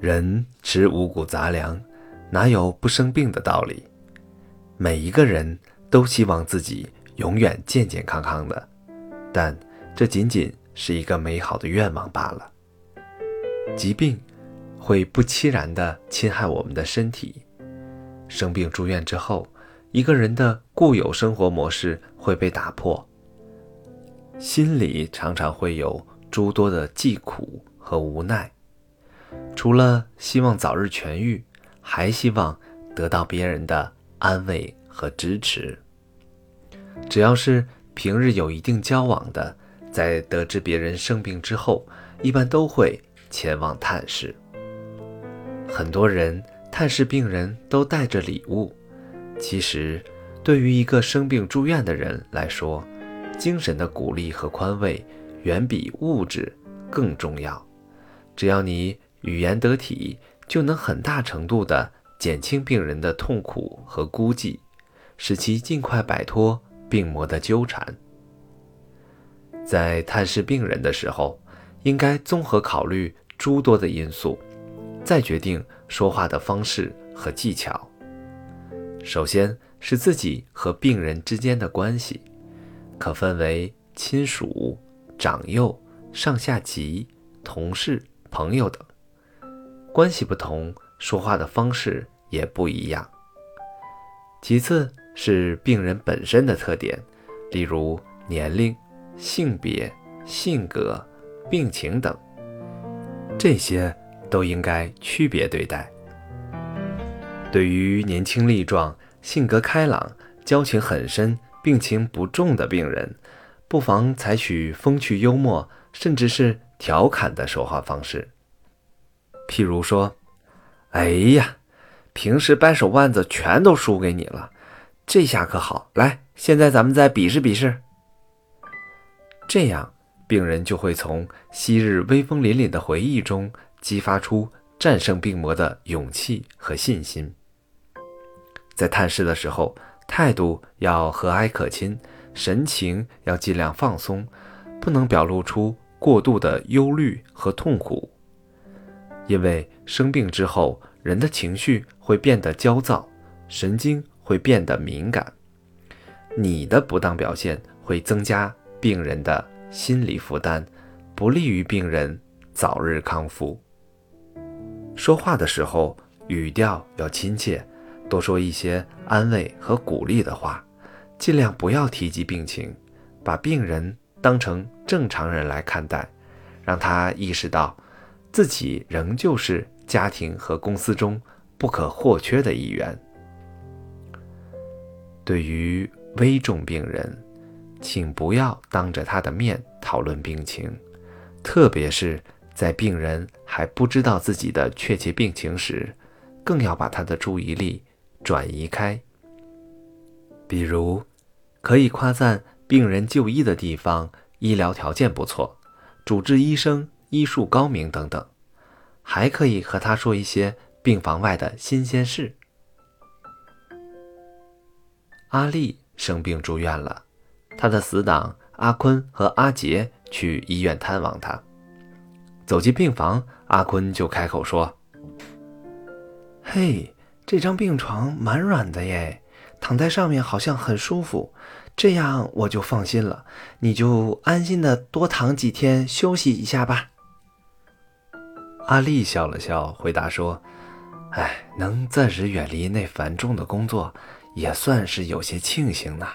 人吃五谷杂粮，哪有不生病的道理？每一个人都希望自己永远健健康康的，但这仅仅是一个美好的愿望罢了。疾病会不期然地侵害我们的身体，生病住院之后，一个人的固有生活模式会被打破，心里常常会有诸多的疾苦和无奈。除了希望早日痊愈，还希望得到别人的安慰和支持。只要是平日有一定交往的，在得知别人生病之后，一般都会前往探视。很多人探视病人都带着礼物，其实对于一个生病住院的人来说，精神的鼓励和宽慰远比物质更重要。只要你。语言得体，就能很大程度地减轻病人的痛苦和孤寂，使其尽快摆脱病魔的纠缠。在探视病人的时候，应该综合考虑诸多的因素，再决定说话的方式和技巧。首先是自己和病人之间的关系，可分为亲属、长幼、上下级、同事、朋友等。关系不同，说话的方式也不一样。其次是病人本身的特点，例如年龄、性别、性格、病情等，这些都应该区别对待。对于年轻力壮、性格开朗、交情很深、病情不重的病人，不妨采取风趣幽默，甚至是调侃的说话方式。譬如说，哎呀，平时掰手腕子全都输给你了，这下可好，来，现在咱们再比试比试。这样，病人就会从昔日威风凛凛的回忆中激发出战胜病魔的勇气和信心。在探视的时候，态度要和蔼可亲，神情要尽量放松，不能表露出过度的忧虑和痛苦。因为生病之后，人的情绪会变得焦躁，神经会变得敏感。你的不当表现会增加病人的心理负担，不利于病人早日康复。说话的时候语调要亲切，多说一些安慰和鼓励的话，尽量不要提及病情，把病人当成正常人来看待，让他意识到。自己仍旧是家庭和公司中不可或缺的一员。对于危重病人，请不要当着他的面讨论病情，特别是在病人还不知道自己的确切病情时，更要把他的注意力转移开。比如，可以夸赞病人就医的地方医疗条件不错，主治医生。医术高明等等，还可以和他说一些病房外的新鲜事。阿丽生病住院了，他的死党阿坤和阿杰去医院探望他。走进病房，阿坤就开口说：“嘿，这张病床蛮软的耶，躺在上面好像很舒服，这样我就放心了。你就安心的多躺几天，休息一下吧。”阿丽笑了笑，回答说：“哎，能暂时远离那繁重的工作，也算是有些庆幸呢。”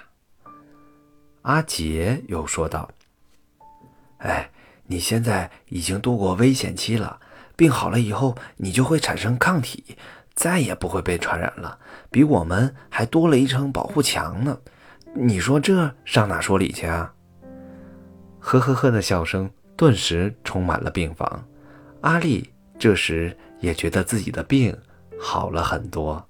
阿杰又说道：“哎，你现在已经度过危险期了，病好了以后，你就会产生抗体，再也不会被传染了，比我们还多了一层保护墙呢。你说这上哪说理去啊？”呵呵呵的笑声顿时充满了病房。阿丽这时也觉得自己的病好了很多。